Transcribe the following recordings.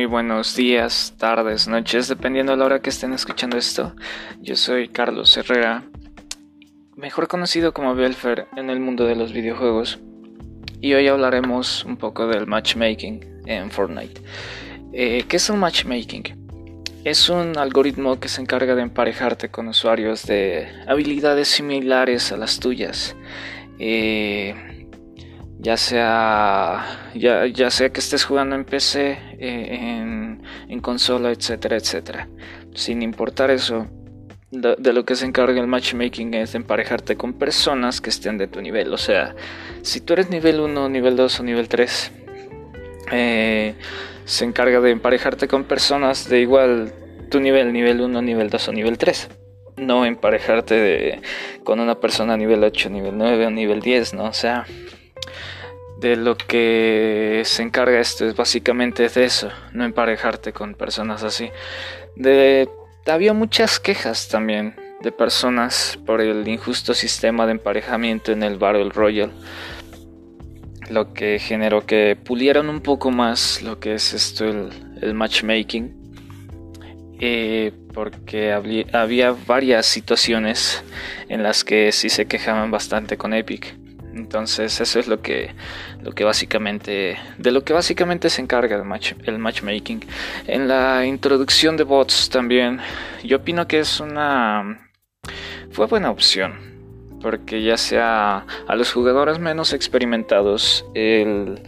muy buenos días, tardes, noches, dependiendo de la hora que estén escuchando esto. Yo soy Carlos Herrera, mejor conocido como Belfer en el mundo de los videojuegos. Y hoy hablaremos un poco del matchmaking en Fortnite. Eh, ¿Qué es un matchmaking? Es un algoritmo que se encarga de emparejarte con usuarios de habilidades similares a las tuyas. Eh, ya sea, ya, ya sea que estés jugando en PC, eh, en, consola, etcétera, etcétera. Sin importar eso, de, lo que se encarga el matchmaking es de emparejarte con personas que estén de tu nivel. O sea, si tú eres nivel 1, nivel 2 o nivel 3, eh, se encarga de emparejarte con personas de igual tu nivel, nivel 1, nivel 2 o nivel 3 no emparejarte con una persona nivel 8, nivel 9 o nivel 10, ¿no? O sea, de lo que se encarga esto es básicamente de eso, no emparejarte con personas así. De, había muchas quejas también de personas por el injusto sistema de emparejamiento en el Battle Royale, lo que generó que pulieran un poco más lo que es esto el, matchmaking. Eh, porque había varias situaciones en las que sí se quejaban bastante con Epic entonces eso es lo que, lo que básicamente, de lo que básicamente se encarga el, match, el matchmaking. En la introducción de bots también, yo opino que es una, fue buena opción. Porque ya sea a los jugadores menos experimentados, el,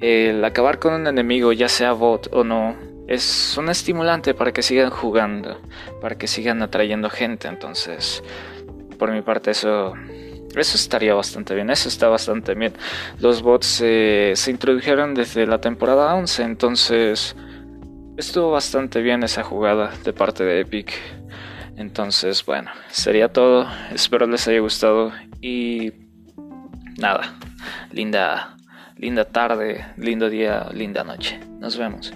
el acabar con un enemigo, ya sea bot o no, es un estimulante para que sigan jugando, para que sigan atrayendo gente. Entonces, por mi parte eso eso estaría bastante bien, eso está bastante bien. Los bots eh, se introdujeron desde la temporada 11, entonces estuvo bastante bien esa jugada de parte de Epic. Entonces, bueno, sería todo. Espero les haya gustado y nada. Linda linda tarde, lindo día, linda noche. Nos vemos.